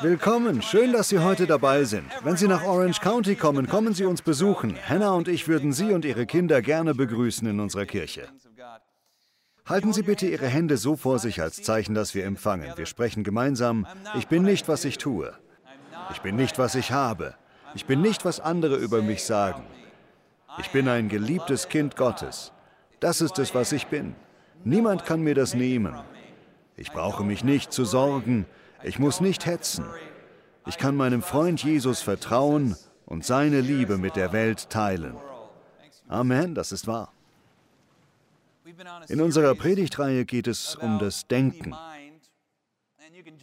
Willkommen, schön, dass Sie heute dabei sind. Wenn Sie nach Orange County kommen, kommen Sie uns besuchen. Hannah und ich würden Sie und Ihre Kinder gerne begrüßen in unserer Kirche. Halten Sie bitte Ihre Hände so vor sich als Zeichen, dass wir empfangen. Wir sprechen gemeinsam, ich bin nicht, was ich tue. Ich bin nicht, was ich habe. Ich bin nicht, was andere über mich sagen. Ich bin ein geliebtes Kind Gottes. Das ist es, was ich bin. Niemand kann mir das nehmen. Ich brauche mich nicht zu sorgen. Ich muss nicht hetzen. Ich kann meinem Freund Jesus vertrauen und seine Liebe mit der Welt teilen. Amen, das ist wahr. In unserer Predigtreihe geht es um das Denken.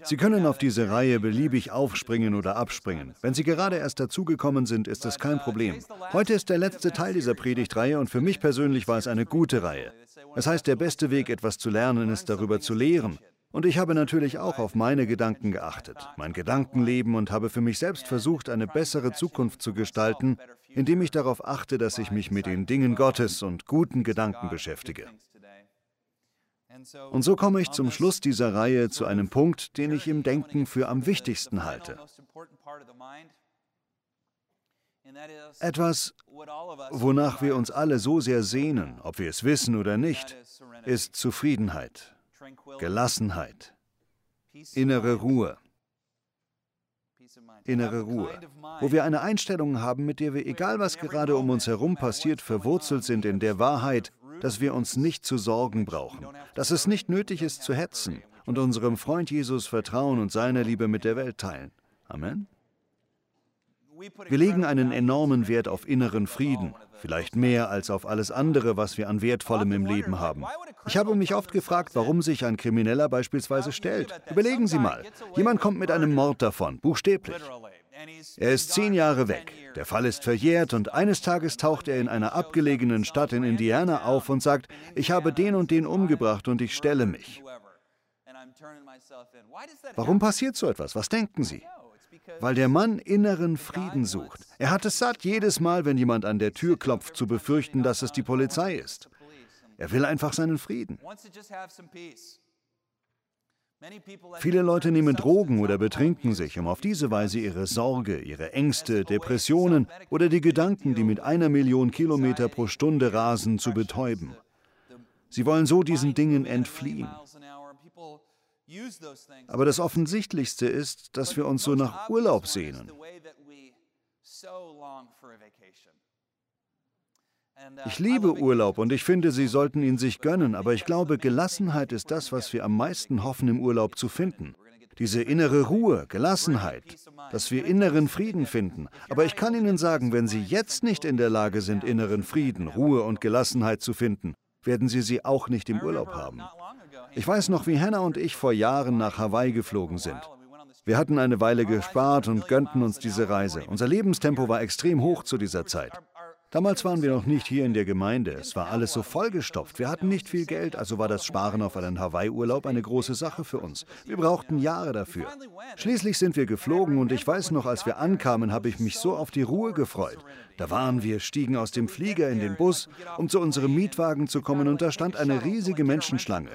Sie können auf diese Reihe beliebig aufspringen oder abspringen. Wenn Sie gerade erst dazugekommen sind, ist es kein Problem. Heute ist der letzte Teil dieser Predigtreihe und für mich persönlich war es eine gute Reihe. Es heißt, der beste Weg, etwas zu lernen, ist darüber zu lehren. Und ich habe natürlich auch auf meine Gedanken geachtet, mein Gedankenleben und habe für mich selbst versucht, eine bessere Zukunft zu gestalten, indem ich darauf achte, dass ich mich mit den Dingen Gottes und guten Gedanken beschäftige. Und so komme ich zum Schluss dieser Reihe zu einem Punkt, den ich im Denken für am wichtigsten halte. Etwas, wonach wir uns alle so sehr sehnen, ob wir es wissen oder nicht, ist Zufriedenheit, Gelassenheit, innere Ruhe. Innere Ruhe, wo wir eine Einstellung haben, mit der wir, egal was gerade um uns herum passiert, verwurzelt sind in der Wahrheit, dass wir uns nicht zu sorgen brauchen, dass es nicht nötig ist zu hetzen und unserem Freund Jesus vertrauen und seine Liebe mit der Welt teilen. Amen. Wir legen einen enormen Wert auf inneren Frieden, vielleicht mehr als auf alles andere, was wir an Wertvollem im Leben haben. Ich habe mich oft gefragt, warum sich ein Krimineller beispielsweise stellt. Überlegen Sie mal, jemand kommt mit einem Mord davon, buchstäblich. Er ist zehn Jahre weg. Der Fall ist verjährt und eines Tages taucht er in einer abgelegenen Stadt in Indiana auf und sagt, ich habe den und den umgebracht und ich stelle mich. Warum passiert so etwas? Was denken Sie? Weil der Mann inneren Frieden sucht. Er hat es satt, jedes Mal, wenn jemand an der Tür klopft, zu befürchten, dass es die Polizei ist. Er will einfach seinen Frieden. Viele Leute nehmen Drogen oder betrinken sich, um auf diese Weise ihre Sorge, ihre Ängste, Depressionen oder die Gedanken, die mit einer Million Kilometer pro Stunde rasen, zu betäuben. Sie wollen so diesen Dingen entfliehen. Aber das Offensichtlichste ist, dass wir uns so nach Urlaub sehnen. Ich liebe Urlaub und ich finde, Sie sollten ihn sich gönnen, aber ich glaube, Gelassenheit ist das, was wir am meisten hoffen im Urlaub zu finden. Diese innere Ruhe, Gelassenheit, dass wir inneren Frieden finden. Aber ich kann Ihnen sagen, wenn Sie jetzt nicht in der Lage sind, inneren Frieden, Ruhe und Gelassenheit zu finden, werden Sie sie auch nicht im Urlaub haben. Ich weiß noch, wie Hannah und ich vor Jahren nach Hawaii geflogen sind. Wir hatten eine Weile gespart und gönnten uns diese Reise. Unser Lebenstempo war extrem hoch zu dieser Zeit. Damals waren wir noch nicht hier in der Gemeinde. Es war alles so vollgestopft. Wir hatten nicht viel Geld, also war das Sparen auf einen Hawaii-Urlaub eine große Sache für uns. Wir brauchten Jahre dafür. Schließlich sind wir geflogen und ich weiß noch, als wir ankamen, habe ich mich so auf die Ruhe gefreut. Da waren wir, stiegen aus dem Flieger in den Bus, um zu unserem Mietwagen zu kommen und da stand eine riesige Menschenschlange.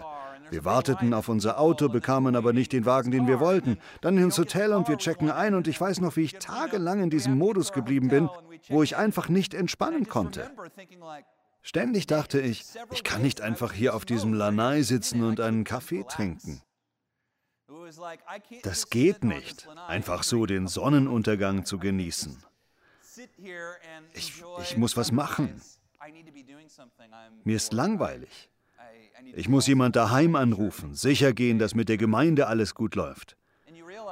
Wir warteten auf unser Auto, bekamen aber nicht den Wagen, den wir wollten. Dann ins Hotel und wir checken ein und ich weiß noch, wie ich tagelang in diesem Modus geblieben bin, wo ich einfach nicht entspannen konnte. Ständig dachte ich, ich kann nicht einfach hier auf diesem Lanai sitzen und einen Kaffee trinken. Das geht nicht, einfach so den Sonnenuntergang zu genießen. Ich, ich muss was machen. Mir ist langweilig. Ich muss jemand daheim anrufen, sicher gehen, dass mit der Gemeinde alles gut läuft.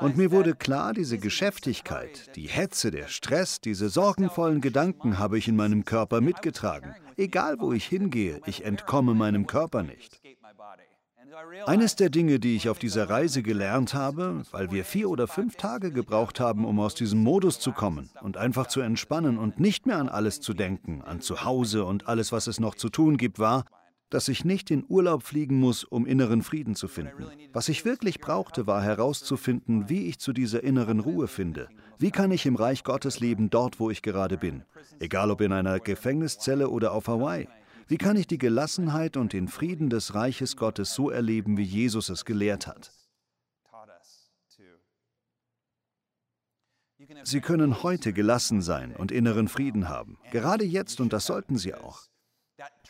Und mir wurde klar, diese Geschäftigkeit, die Hetze, der Stress, diese sorgenvollen Gedanken habe ich in meinem Körper mitgetragen. Egal wo ich hingehe, ich entkomme meinem Körper nicht. Eines der Dinge, die ich auf dieser Reise gelernt habe, weil wir vier oder fünf Tage gebraucht haben, um aus diesem Modus zu kommen und einfach zu entspannen und nicht mehr an alles zu denken, an Zuhause und alles, was es noch zu tun gibt, war, dass ich nicht in Urlaub fliegen muss, um inneren Frieden zu finden. Was ich wirklich brauchte, war herauszufinden, wie ich zu dieser inneren Ruhe finde. Wie kann ich im Reich Gottes leben, dort, wo ich gerade bin? Egal ob in einer Gefängniszelle oder auf Hawaii. Wie kann ich die Gelassenheit und den Frieden des Reiches Gottes so erleben, wie Jesus es gelehrt hat? Sie können heute gelassen sein und inneren Frieden haben, gerade jetzt und das sollten Sie auch.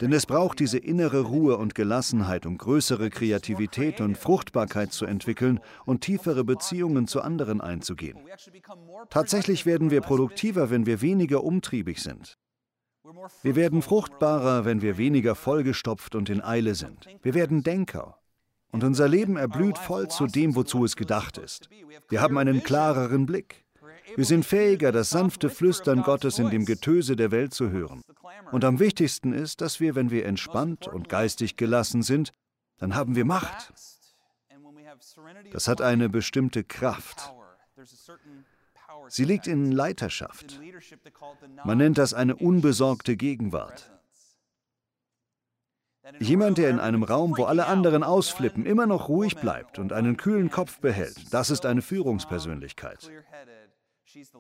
Denn es braucht diese innere Ruhe und Gelassenheit, um größere Kreativität und Fruchtbarkeit zu entwickeln und tiefere Beziehungen zu anderen einzugehen. Tatsächlich werden wir produktiver, wenn wir weniger umtriebig sind. Wir werden fruchtbarer, wenn wir weniger vollgestopft und in Eile sind. Wir werden Denker. Und unser Leben erblüht voll zu dem, wozu es gedacht ist. Wir haben einen klareren Blick. Wir sind fähiger, das sanfte Flüstern Gottes in dem Getöse der Welt zu hören. Und am wichtigsten ist, dass wir, wenn wir entspannt und geistig gelassen sind, dann haben wir Macht. Das hat eine bestimmte Kraft. Sie liegt in Leiterschaft. Man nennt das eine unbesorgte Gegenwart. Jemand, der in einem Raum, wo alle anderen ausflippen, immer noch ruhig bleibt und einen kühlen Kopf behält, das ist eine Führungspersönlichkeit.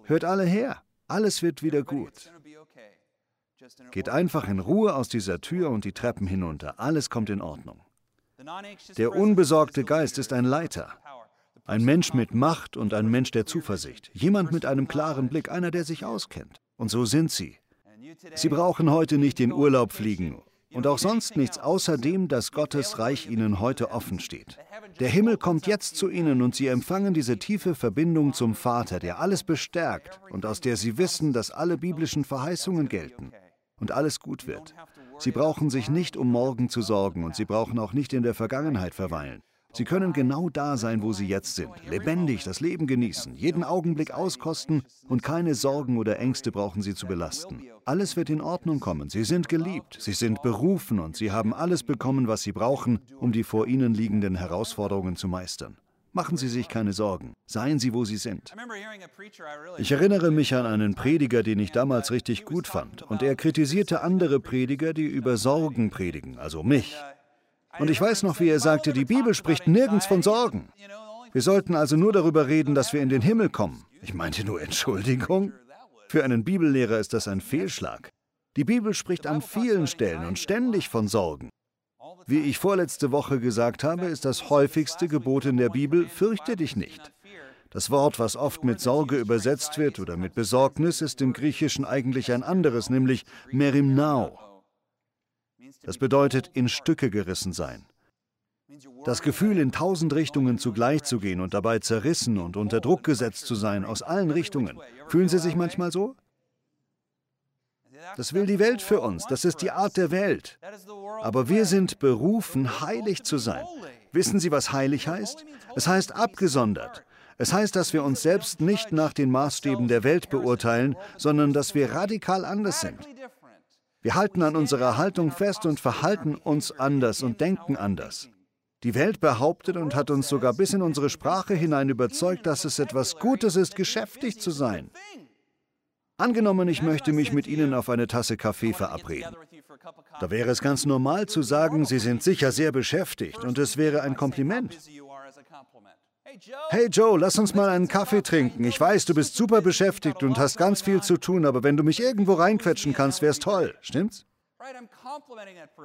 Hört alle her, alles wird wieder gut. Geht einfach in Ruhe aus dieser Tür und die Treppen hinunter, alles kommt in Ordnung. Der unbesorgte Geist ist ein Leiter, ein Mensch mit Macht und ein Mensch der Zuversicht, jemand mit einem klaren Blick, einer, der sich auskennt. Und so sind Sie. Sie brauchen heute nicht in Urlaub fliegen und auch sonst nichts außer dem, dass Gottes Reich Ihnen heute offen steht. Der Himmel kommt jetzt zu Ihnen und Sie empfangen diese tiefe Verbindung zum Vater, der alles bestärkt und aus der Sie wissen, dass alle biblischen Verheißungen gelten und alles gut wird. Sie brauchen sich nicht um morgen zu sorgen und Sie brauchen auch nicht in der Vergangenheit verweilen. Sie können genau da sein, wo Sie jetzt sind, lebendig das Leben genießen, jeden Augenblick auskosten und keine Sorgen oder Ängste brauchen Sie zu belasten. Alles wird in Ordnung kommen. Sie sind geliebt, Sie sind berufen und Sie haben alles bekommen, was Sie brauchen, um die vor Ihnen liegenden Herausforderungen zu meistern. Machen Sie sich keine Sorgen. Seien Sie, wo Sie sind. Ich erinnere mich an einen Prediger, den ich damals richtig gut fand. Und er kritisierte andere Prediger, die über Sorgen predigen, also mich. Und ich weiß noch, wie er sagte, die Bibel spricht nirgends von Sorgen. Wir sollten also nur darüber reden, dass wir in den Himmel kommen. Ich meinte nur Entschuldigung. Für einen Bibellehrer ist das ein Fehlschlag. Die Bibel spricht an vielen Stellen und ständig von Sorgen. Wie ich vorletzte Woche gesagt habe, ist das häufigste Gebot in der Bibel, fürchte dich nicht. Das Wort, was oft mit Sorge übersetzt wird oder mit Besorgnis, ist im Griechischen eigentlich ein anderes, nämlich merimnao. Das bedeutet in Stücke gerissen sein. Das Gefühl, in tausend Richtungen zugleich zu gehen und dabei zerrissen und unter Druck gesetzt zu sein, aus allen Richtungen. Fühlen Sie sich manchmal so? Das will die Welt für uns, das ist die Art der Welt. Aber wir sind berufen, heilig zu sein. Wissen Sie, was heilig heißt? Es heißt abgesondert. Es heißt, dass wir uns selbst nicht nach den Maßstäben der Welt beurteilen, sondern dass wir radikal anders sind. Wir halten an unserer Haltung fest und verhalten uns anders und denken anders. Die Welt behauptet und hat uns sogar bis in unsere Sprache hinein überzeugt, dass es etwas Gutes ist, geschäftig zu sein. Angenommen, ich möchte mich mit Ihnen auf eine Tasse Kaffee verabreden. Da wäre es ganz normal zu sagen, Sie sind sicher sehr beschäftigt und es wäre ein Kompliment. Hey Joe, lass uns mal einen Kaffee trinken. Ich weiß, du bist super beschäftigt und hast ganz viel zu tun, aber wenn du mich irgendwo reinquetschen kannst, wär's toll. Stimmt's?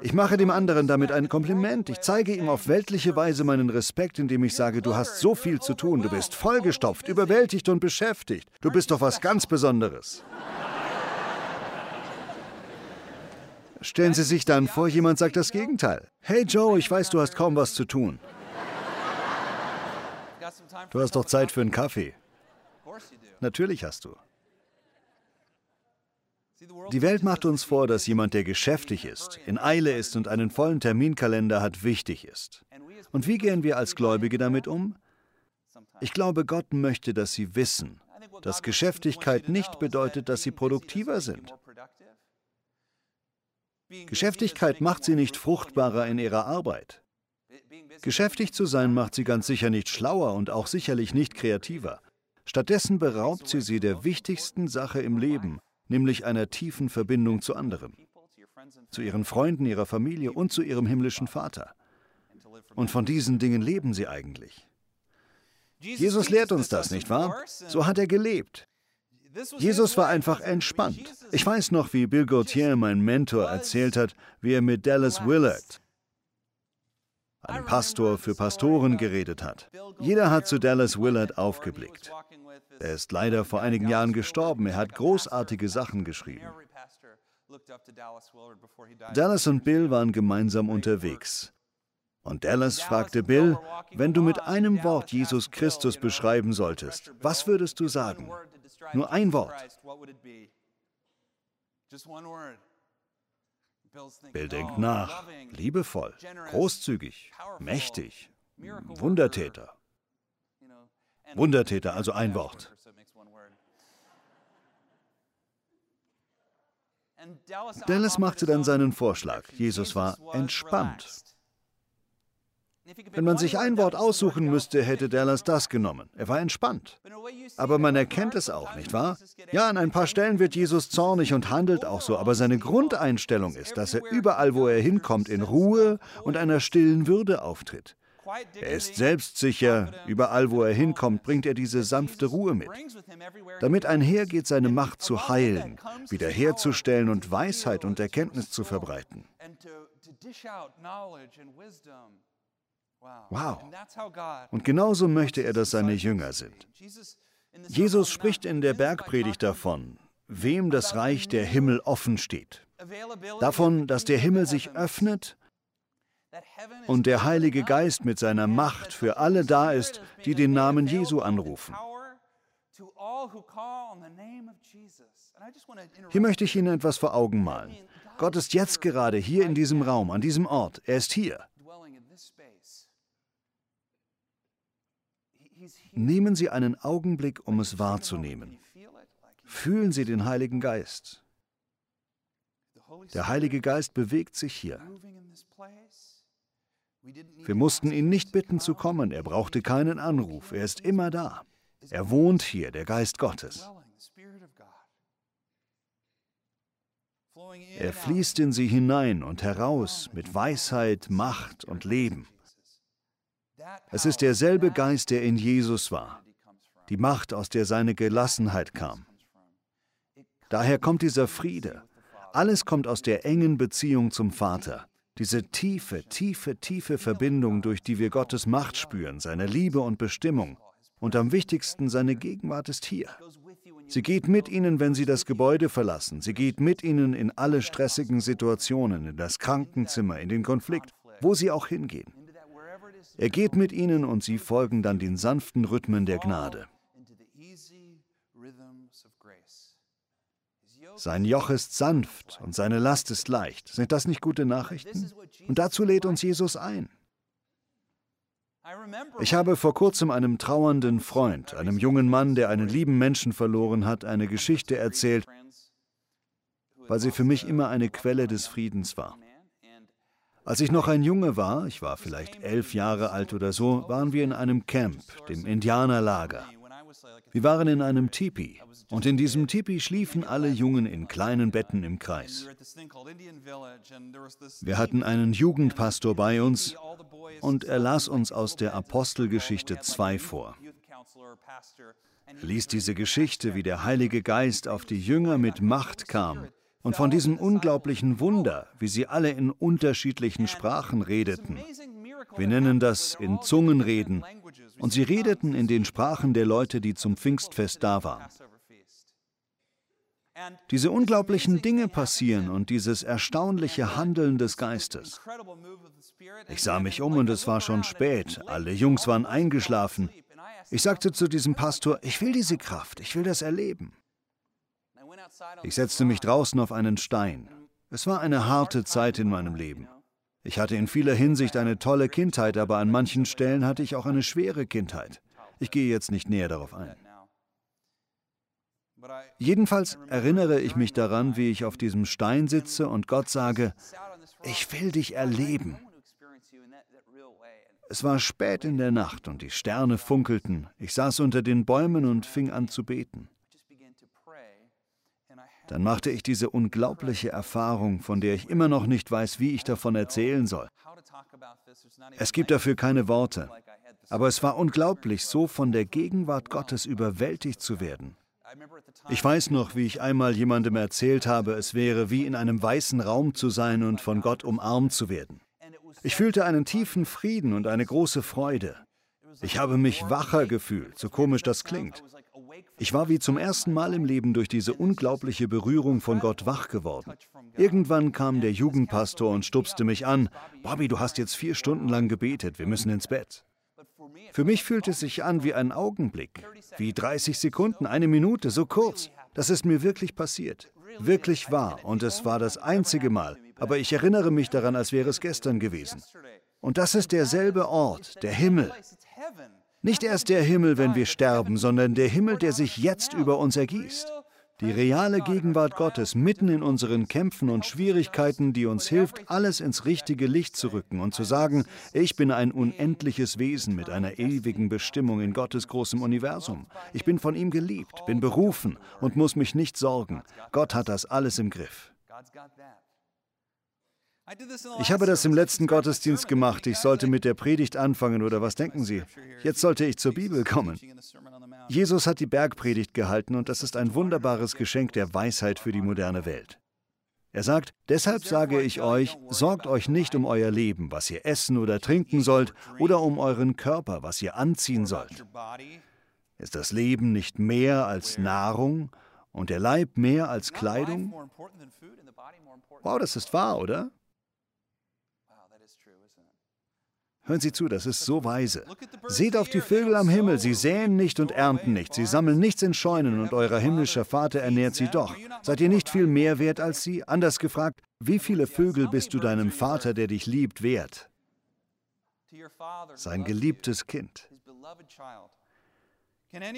Ich mache dem anderen damit ein Kompliment. Ich zeige ihm auf weltliche Weise meinen Respekt, indem ich sage, du hast so viel zu tun, du bist vollgestopft, überwältigt und beschäftigt. Du bist doch was ganz Besonderes. Stellen Sie sich dann vor, jemand sagt das Gegenteil. Hey Joe, ich weiß, du hast kaum was zu tun. Du hast doch Zeit für einen Kaffee. Natürlich hast du. Die Welt macht uns vor, dass jemand, der geschäftig ist, in Eile ist und einen vollen Terminkalender hat, wichtig ist. Und wie gehen wir als Gläubige damit um? Ich glaube, Gott möchte, dass Sie wissen, dass Geschäftigkeit nicht bedeutet, dass Sie produktiver sind. Geschäftigkeit macht Sie nicht fruchtbarer in Ihrer Arbeit. Geschäftig zu sein macht sie ganz sicher nicht schlauer und auch sicherlich nicht kreativer. Stattdessen beraubt sie sie der wichtigsten Sache im Leben, nämlich einer tiefen Verbindung zu anderen, zu ihren Freunden, ihrer Familie und zu ihrem himmlischen Vater. Und von diesen Dingen leben sie eigentlich. Jesus lehrt uns das, nicht wahr? So hat er gelebt. Jesus war einfach entspannt. Ich weiß noch, wie Bill Gauthier, mein Mentor, erzählt hat, wie er mit Dallas Willard, einem Pastor für Pastoren geredet hat. Jeder hat zu Dallas Willard aufgeblickt. Er ist leider vor einigen Jahren gestorben. Er hat großartige Sachen geschrieben. Dallas und Bill waren gemeinsam unterwegs. Und Dallas fragte Bill, wenn du mit einem Wort Jesus Christus beschreiben solltest, was würdest du sagen? Nur ein Wort. Bill denkt nach. Liebevoll, großzügig, mächtig, Wundertäter. Wundertäter, also ein Wort. Dallas machte dann seinen Vorschlag. Jesus war entspannt. Wenn man sich ein Wort aussuchen müsste, hätte Dallas das genommen. Er war entspannt. Aber man erkennt es auch, nicht wahr? Ja, an ein paar Stellen wird Jesus zornig und handelt auch so, aber seine Grundeinstellung ist, dass er überall, wo er hinkommt, in Ruhe und einer stillen Würde auftritt. Er ist selbstsicher, überall wo er hinkommt, bringt er diese sanfte Ruhe mit. Damit einhergeht seine Macht zu heilen, wiederherzustellen und Weisheit und Erkenntnis zu verbreiten. Wow. Und genauso möchte er, dass seine Jünger sind. Jesus spricht in der Bergpredigt davon, wem das Reich der Himmel offen steht. Davon, dass der Himmel sich öffnet und der Heilige Geist mit seiner Macht für alle da ist, die den Namen Jesu anrufen. Hier möchte ich Ihnen etwas vor Augen malen. Gott ist jetzt gerade hier in diesem Raum, an diesem Ort. Er ist hier. Nehmen Sie einen Augenblick, um es wahrzunehmen. Fühlen Sie den Heiligen Geist. Der Heilige Geist bewegt sich hier. Wir mussten ihn nicht bitten zu kommen, er brauchte keinen Anruf, er ist immer da. Er wohnt hier, der Geist Gottes. Er fließt in sie hinein und heraus mit Weisheit, Macht und Leben. Es ist derselbe Geist, der in Jesus war, die Macht, aus der seine Gelassenheit kam. Daher kommt dieser Friede. Alles kommt aus der engen Beziehung zum Vater. Diese tiefe, tiefe, tiefe Verbindung, durch die wir Gottes Macht spüren, seine Liebe und Bestimmung. Und am wichtigsten, seine Gegenwart ist hier. Sie geht mit ihnen, wenn sie das Gebäude verlassen. Sie geht mit ihnen in alle stressigen Situationen, in das Krankenzimmer, in den Konflikt, wo sie auch hingehen. Er geht mit ihnen und sie folgen dann den sanften Rhythmen der Gnade. Sein Joch ist sanft und seine Last ist leicht. Sind das nicht gute Nachrichten? Und dazu lädt uns Jesus ein. Ich habe vor kurzem einem trauernden Freund, einem jungen Mann, der einen lieben Menschen verloren hat, eine Geschichte erzählt, weil sie für mich immer eine Quelle des Friedens war. Als ich noch ein Junge war, ich war vielleicht elf Jahre alt oder so, waren wir in einem Camp, dem Indianerlager. Wir waren in einem Tipi und in diesem Tipi schliefen alle Jungen in kleinen Betten im Kreis. Wir hatten einen Jugendpastor bei uns und er las uns aus der Apostelgeschichte 2 vor. Er ließ diese Geschichte, wie der Heilige Geist auf die Jünger mit Macht kam und von diesem unglaublichen Wunder, wie sie alle in unterschiedlichen Sprachen redeten. Wir nennen das in Zungenreden. Und sie redeten in den Sprachen der Leute, die zum Pfingstfest da waren. Diese unglaublichen Dinge passieren und dieses erstaunliche Handeln des Geistes. Ich sah mich um und es war schon spät. Alle Jungs waren eingeschlafen. Ich sagte zu diesem Pastor, ich will diese Kraft, ich will das erleben. Ich setzte mich draußen auf einen Stein. Es war eine harte Zeit in meinem Leben. Ich hatte in vieler Hinsicht eine tolle Kindheit, aber an manchen Stellen hatte ich auch eine schwere Kindheit. Ich gehe jetzt nicht näher darauf ein. Jedenfalls erinnere ich mich daran, wie ich auf diesem Stein sitze und Gott sage, ich will dich erleben. Es war spät in der Nacht und die Sterne funkelten. Ich saß unter den Bäumen und fing an zu beten dann machte ich diese unglaubliche Erfahrung, von der ich immer noch nicht weiß, wie ich davon erzählen soll. Es gibt dafür keine Worte, aber es war unglaublich, so von der Gegenwart Gottes überwältigt zu werden. Ich weiß noch, wie ich einmal jemandem erzählt habe, es wäre wie in einem weißen Raum zu sein und von Gott umarmt zu werden. Ich fühlte einen tiefen Frieden und eine große Freude. Ich habe mich wacher gefühlt, so komisch das klingt. Ich war wie zum ersten Mal im Leben durch diese unglaubliche Berührung von Gott wach geworden. Irgendwann kam der Jugendpastor und stupste mich an. Bobby, du hast jetzt vier Stunden lang gebetet, wir müssen ins Bett. Für mich fühlt es sich an wie ein Augenblick, wie 30 Sekunden, eine Minute, so kurz. Das ist mir wirklich passiert, wirklich wahr und es war das einzige Mal, aber ich erinnere mich daran, als wäre es gestern gewesen. Und das ist derselbe Ort, der Himmel. Nicht erst der Himmel, wenn wir sterben, sondern der Himmel, der sich jetzt über uns ergießt. Die reale Gegenwart Gottes mitten in unseren Kämpfen und Schwierigkeiten, die uns hilft, alles ins richtige Licht zu rücken und zu sagen, ich bin ein unendliches Wesen mit einer ewigen Bestimmung in Gottes großem Universum. Ich bin von ihm geliebt, bin berufen und muss mich nicht sorgen. Gott hat das alles im Griff. Ich habe das im letzten Gottesdienst gemacht. Ich sollte mit der Predigt anfangen, oder was denken Sie? Jetzt sollte ich zur Bibel kommen. Jesus hat die Bergpredigt gehalten und das ist ein wunderbares Geschenk der Weisheit für die moderne Welt. Er sagt, deshalb sage ich euch, sorgt euch nicht um euer Leben, was ihr essen oder trinken sollt, oder um euren Körper, was ihr anziehen sollt. Ist das Leben nicht mehr als Nahrung und der Leib mehr als Kleidung? Wow, das ist wahr, oder? Hören Sie zu, das ist so weise. Seht auf die Vögel am Himmel, sie säen nicht und ernten nicht, sie sammeln nichts in Scheunen und euer himmlischer Vater ernährt sie doch. Seid ihr nicht viel mehr wert als sie? Anders gefragt, wie viele Vögel bist du deinem Vater, der dich liebt, wert? Sein geliebtes Kind.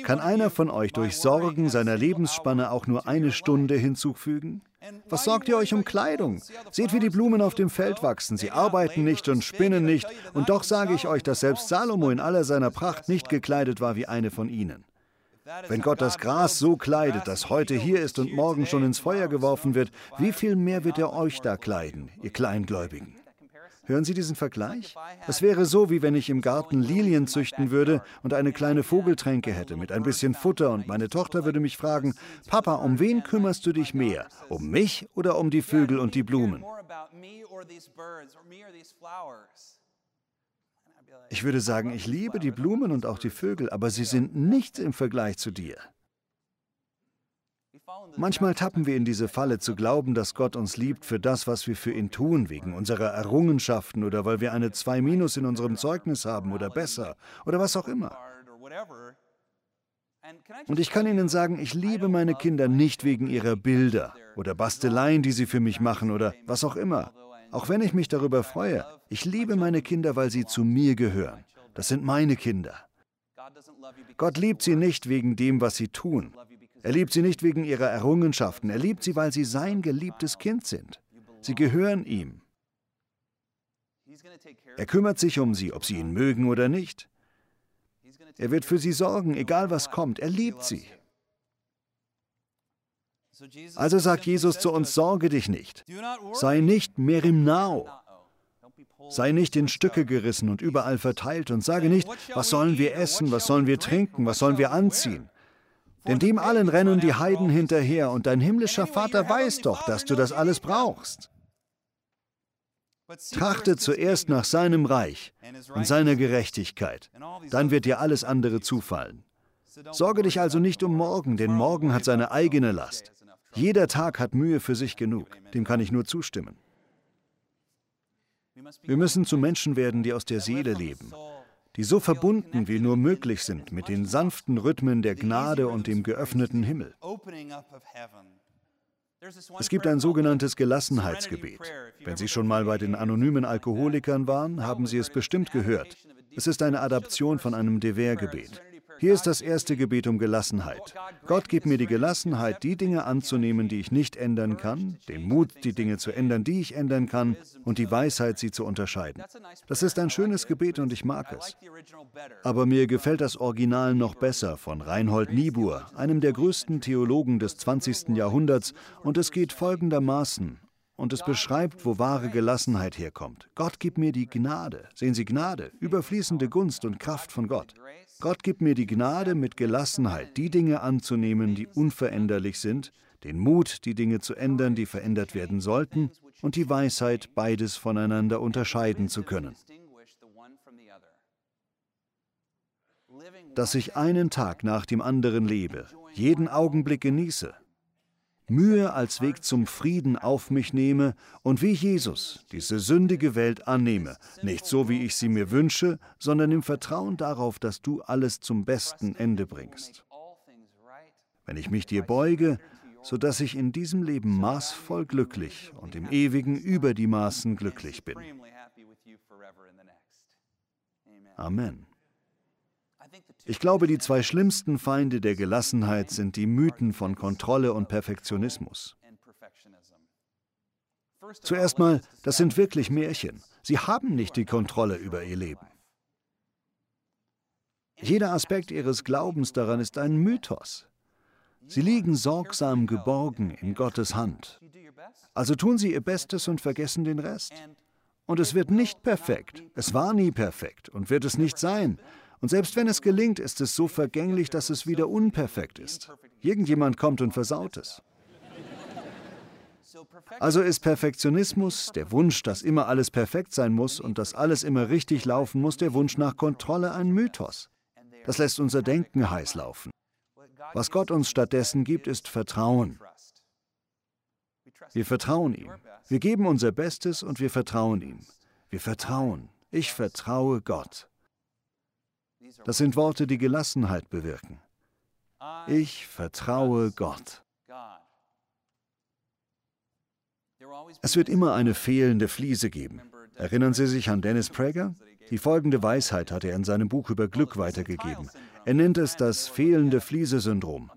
Kann einer von euch durch Sorgen seiner Lebensspanne auch nur eine Stunde hinzufügen? Was sorgt ihr euch um Kleidung? Seht, wie die Blumen auf dem Feld wachsen. Sie arbeiten nicht und spinnen nicht. Und doch sage ich euch, dass selbst Salomo in aller seiner Pracht nicht gekleidet war wie eine von ihnen. Wenn Gott das Gras so kleidet, das heute hier ist und morgen schon ins Feuer geworfen wird, wie viel mehr wird er euch da kleiden, ihr Kleingläubigen? Hören Sie diesen Vergleich? Es wäre so, wie wenn ich im Garten Lilien züchten würde und eine kleine Vogeltränke hätte mit ein bisschen Futter und meine Tochter würde mich fragen, Papa, um wen kümmerst du dich mehr? Um mich oder um die Vögel und die Blumen? Ich würde sagen, ich liebe die Blumen und auch die Vögel, aber sie sind nichts im Vergleich zu dir. Manchmal tappen wir in diese Falle zu glauben, dass Gott uns liebt für das, was wir für ihn tun, wegen unserer Errungenschaften oder weil wir eine 2 Minus in unserem Zeugnis haben oder besser oder was auch immer. Und ich kann Ihnen sagen, ich liebe meine Kinder nicht wegen ihrer Bilder oder Basteleien, die sie für mich machen oder was auch immer. Auch wenn ich mich darüber freue, ich liebe meine Kinder, weil sie zu mir gehören. Das sind meine Kinder. Gott liebt sie nicht wegen dem, was sie tun. Er liebt sie nicht wegen ihrer Errungenschaften, er liebt sie, weil sie sein geliebtes Kind sind. Sie gehören ihm. Er kümmert sich um sie, ob sie ihn mögen oder nicht. Er wird für sie sorgen, egal was kommt. Er liebt sie. Also sagt Jesus zu uns, sorge dich nicht. Sei nicht mehr im Now. Sei nicht in Stücke gerissen und überall verteilt und sage nicht, was sollen wir essen, was sollen wir trinken, was sollen wir anziehen. Denn dem allen rennen die Heiden hinterher, und dein himmlischer Vater weiß doch, dass du das alles brauchst. Trachte zuerst nach seinem Reich und seiner Gerechtigkeit, dann wird dir alles andere zufallen. Sorge dich also nicht um morgen, denn morgen hat seine eigene Last. Jeder Tag hat Mühe für sich genug, dem kann ich nur zustimmen. Wir müssen zu Menschen werden, die aus der Seele leben, die so verbunden wie nur möglich sind mit den sanften Rhythmen der Gnade und dem geöffneten Himmel. Es gibt ein sogenanntes Gelassenheitsgebet. Wenn Sie schon mal bei den anonymen Alkoholikern waren, haben Sie es bestimmt gehört. Es ist eine Adaption von einem Dever-Gebet. Hier ist das erste Gebet um Gelassenheit. Gott gib mir die Gelassenheit, die Dinge anzunehmen, die ich nicht ändern kann, den Mut, die Dinge zu ändern, die ich ändern kann, und die Weisheit, sie zu unterscheiden. Das ist ein schönes Gebet und ich mag es. Aber mir gefällt das Original noch besser von Reinhold Niebuhr, einem der größten Theologen des 20. Jahrhunderts, und es geht folgendermaßen und es beschreibt, wo wahre Gelassenheit herkommt. Gott gibt mir die Gnade. Sehen Sie Gnade, überfließende Gunst und Kraft von Gott. Gott gibt mir die Gnade, mit Gelassenheit die Dinge anzunehmen, die unveränderlich sind, den Mut, die Dinge zu ändern, die verändert werden sollten, und die Weisheit, beides voneinander unterscheiden zu können. Dass ich einen Tag nach dem anderen lebe, jeden Augenblick genieße, Mühe als Weg zum Frieden auf mich nehme und wie Jesus diese sündige Welt annehme, nicht so wie ich sie mir wünsche, sondern im Vertrauen darauf, dass du alles zum besten Ende bringst. Wenn ich mich dir beuge, so dass ich in diesem Leben maßvoll glücklich und im ewigen über die Maßen glücklich bin. Amen. Ich glaube, die zwei schlimmsten Feinde der Gelassenheit sind die Mythen von Kontrolle und Perfektionismus. Zuerst mal, das sind wirklich Märchen. Sie haben nicht die Kontrolle über ihr Leben. Jeder Aspekt ihres Glaubens daran ist ein Mythos. Sie liegen sorgsam geborgen in Gottes Hand. Also tun Sie Ihr Bestes und vergessen den Rest. Und es wird nicht perfekt. Es war nie perfekt und wird es nicht sein. Und selbst wenn es gelingt, ist es so vergänglich, dass es wieder unperfekt ist. Irgendjemand kommt und versaut es. Also ist Perfektionismus, der Wunsch, dass immer alles perfekt sein muss und dass alles immer richtig laufen muss, der Wunsch nach Kontrolle ein Mythos. Das lässt unser Denken heiß laufen. Was Gott uns stattdessen gibt, ist Vertrauen. Wir vertrauen ihm. Wir geben unser Bestes und wir vertrauen ihm. Wir vertrauen. Ich vertraue Gott. Das sind Worte, die Gelassenheit bewirken. Ich vertraue Gott. Es wird immer eine fehlende Fliese geben. Erinnern Sie sich an Dennis Prager? Die folgende Weisheit hat er in seinem Buch über Glück weitergegeben. Er nennt es das fehlende Fliese-Syndrom.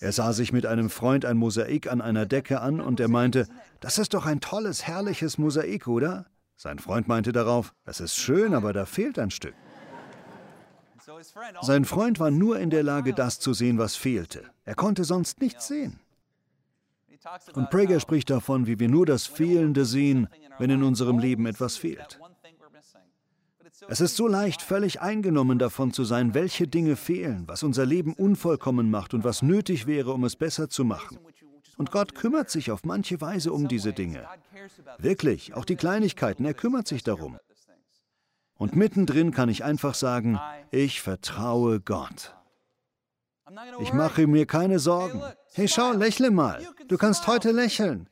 Er sah sich mit einem Freund ein Mosaik an einer Decke an und er meinte, das ist doch ein tolles, herrliches Mosaik, oder? Sein Freund meinte darauf, es ist schön, aber da fehlt ein Stück. Sein Freund war nur in der Lage, das zu sehen, was fehlte. Er konnte sonst nichts sehen. Und Prager spricht davon, wie wir nur das Fehlende sehen, wenn in unserem Leben etwas fehlt. Es ist so leicht, völlig eingenommen davon zu sein, welche Dinge fehlen, was unser Leben unvollkommen macht und was nötig wäre, um es besser zu machen. Und Gott kümmert sich auf manche Weise um diese Dinge. Wirklich, auch die Kleinigkeiten, er kümmert sich darum. Und mittendrin kann ich einfach sagen, ich vertraue Gott. Ich mache mir keine Sorgen. Hey, schau, lächle mal. Du kannst heute lächeln.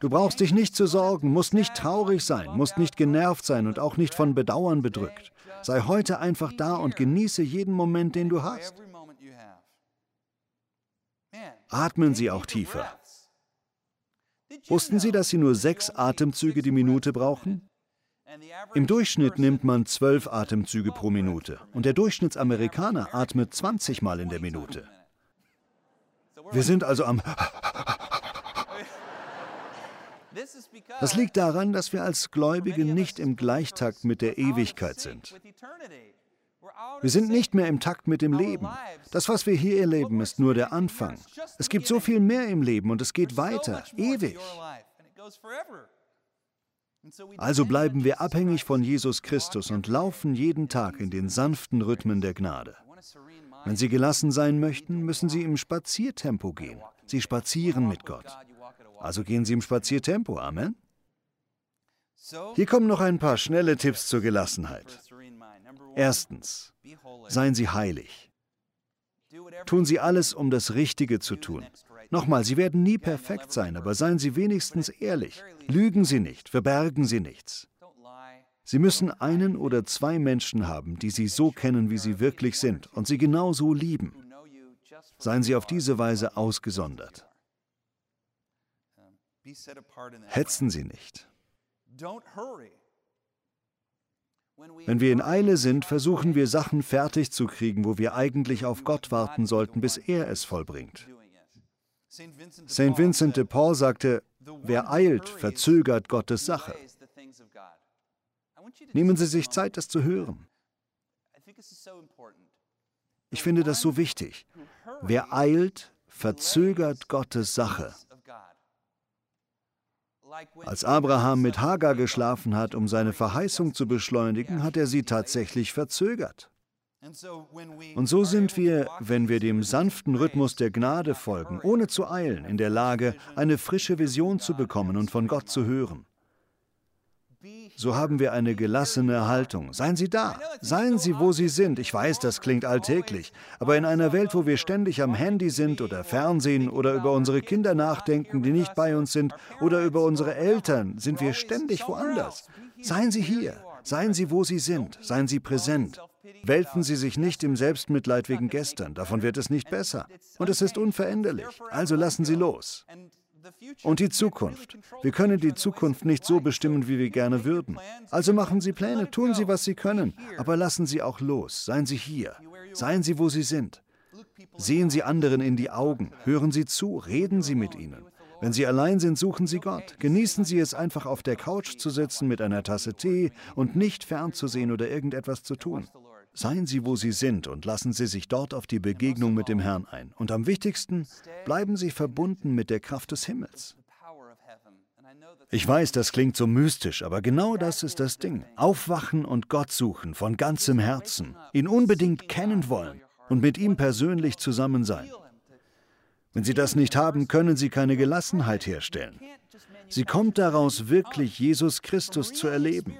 Du brauchst dich nicht zu sorgen, musst nicht traurig sein, musst nicht genervt sein und auch nicht von Bedauern bedrückt. Sei heute einfach da und genieße jeden Moment, den du hast. Atmen Sie auch tiefer. Wussten Sie, dass Sie nur sechs Atemzüge die Minute brauchen? Im Durchschnitt nimmt man zwölf Atemzüge pro Minute und der Durchschnittsamerikaner atmet 20 Mal in der Minute. Wir sind also am... Das liegt daran, dass wir als Gläubige nicht im Gleichtakt mit der Ewigkeit sind. Wir sind nicht mehr im Takt mit dem Leben. Das, was wir hier erleben, ist nur der Anfang. Es gibt so viel mehr im Leben und es geht weiter, ewig. Also bleiben wir abhängig von Jesus Christus und laufen jeden Tag in den sanften Rhythmen der Gnade. Wenn Sie gelassen sein möchten, müssen Sie im Spaziertempo gehen. Sie spazieren mit Gott. Also gehen Sie im Spaziertempo. Amen. Hier kommen noch ein paar schnelle Tipps zur Gelassenheit. Erstens, seien Sie heilig. Tun Sie alles, um das Richtige zu tun. Nochmal, Sie werden nie perfekt sein, aber seien Sie wenigstens ehrlich. Lügen Sie nicht, verbergen Sie nichts. Sie müssen einen oder zwei Menschen haben, die Sie so kennen, wie Sie wirklich sind und Sie genauso lieben. Seien Sie auf diese Weise ausgesondert. Hetzen Sie nicht. Wenn wir in Eile sind, versuchen wir Sachen fertig zu kriegen, wo wir eigentlich auf Gott warten sollten, bis er es vollbringt. St. Vincent de Paul sagte, wer eilt, verzögert Gottes Sache. Nehmen Sie sich Zeit, das zu hören. Ich finde das so wichtig. Wer eilt, verzögert Gottes Sache. Als Abraham mit Hagar geschlafen hat, um seine Verheißung zu beschleunigen, hat er sie tatsächlich verzögert. Und so sind wir, wenn wir dem sanften Rhythmus der Gnade folgen, ohne zu eilen, in der Lage, eine frische Vision zu bekommen und von Gott zu hören. So haben wir eine gelassene Haltung. Seien Sie da. Seien Sie, wo Sie sind. Ich weiß, das klingt alltäglich. Aber in einer Welt, wo wir ständig am Handy sind oder Fernsehen oder über unsere Kinder nachdenken, die nicht bei uns sind, oder über unsere Eltern, sind wir ständig woanders. Seien Sie hier. Seien Sie, wo Sie sind. Seien Sie präsent. Wälzen Sie sich nicht im Selbstmitleid wegen gestern. Davon wird es nicht besser. Und es ist unveränderlich. Also lassen Sie los. Und die Zukunft. Wir können die Zukunft nicht so bestimmen, wie wir gerne würden. Also machen Sie Pläne, tun Sie, was Sie können, aber lassen Sie auch los. Seien Sie hier. Seien Sie, wo Sie sind. Sehen Sie anderen in die Augen, hören Sie zu, reden Sie mit ihnen. Wenn Sie allein sind, suchen Sie Gott. Genießen Sie es einfach auf der Couch zu sitzen mit einer Tasse Tee und nicht fernzusehen oder irgendetwas zu tun. Seien Sie, wo Sie sind und lassen Sie sich dort auf die Begegnung mit dem Herrn ein. Und am wichtigsten, bleiben Sie verbunden mit der Kraft des Himmels. Ich weiß, das klingt so mystisch, aber genau das ist das Ding. Aufwachen und Gott suchen von ganzem Herzen, ihn unbedingt kennen wollen und mit ihm persönlich zusammen sein. Wenn Sie das nicht haben, können Sie keine Gelassenheit herstellen. Sie kommt daraus, wirklich Jesus Christus zu erleben.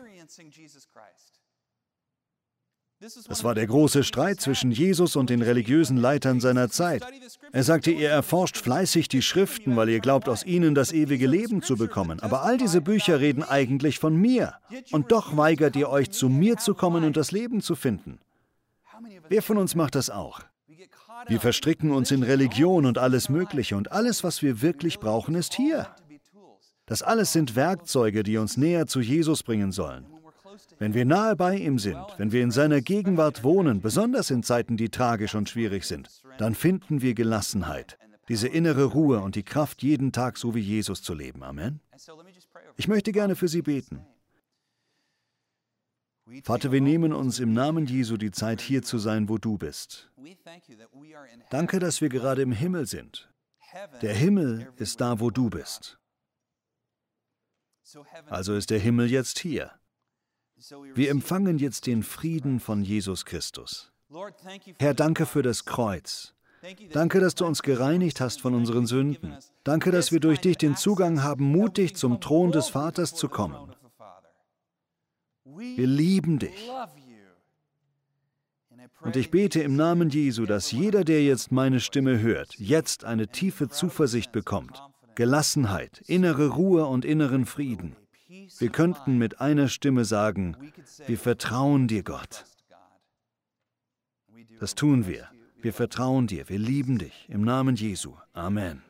Das war der große Streit zwischen Jesus und den religiösen Leitern seiner Zeit. Er sagte, ihr erforscht fleißig die Schriften, weil ihr glaubt, aus ihnen das ewige Leben zu bekommen. Aber all diese Bücher reden eigentlich von mir. Und doch weigert ihr euch, zu mir zu kommen und das Leben zu finden. Wer von uns macht das auch? Wir verstricken uns in Religion und alles Mögliche und alles, was wir wirklich brauchen, ist hier. Das alles sind Werkzeuge, die uns näher zu Jesus bringen sollen. Wenn wir nahe bei ihm sind, wenn wir in seiner Gegenwart wohnen, besonders in Zeiten, die tragisch und schwierig sind, dann finden wir Gelassenheit, diese innere Ruhe und die Kraft, jeden Tag so wie Jesus zu leben. Amen. Ich möchte gerne für Sie beten. Vater, wir nehmen uns im Namen Jesu die Zeit, hier zu sein, wo du bist. Danke, dass wir gerade im Himmel sind. Der Himmel ist da, wo du bist. Also ist der Himmel jetzt hier. Wir empfangen jetzt den Frieden von Jesus Christus. Herr, danke für das Kreuz. Danke, dass du uns gereinigt hast von unseren Sünden. Danke, dass wir durch dich den Zugang haben, mutig zum Thron des Vaters zu kommen. Wir lieben dich. Und ich bete im Namen Jesu, dass jeder, der jetzt meine Stimme hört, jetzt eine tiefe Zuversicht bekommt, Gelassenheit, innere Ruhe und inneren Frieden. Wir könnten mit einer Stimme sagen, wir vertrauen dir, Gott. Das tun wir. Wir vertrauen dir, wir lieben dich. Im Namen Jesu. Amen.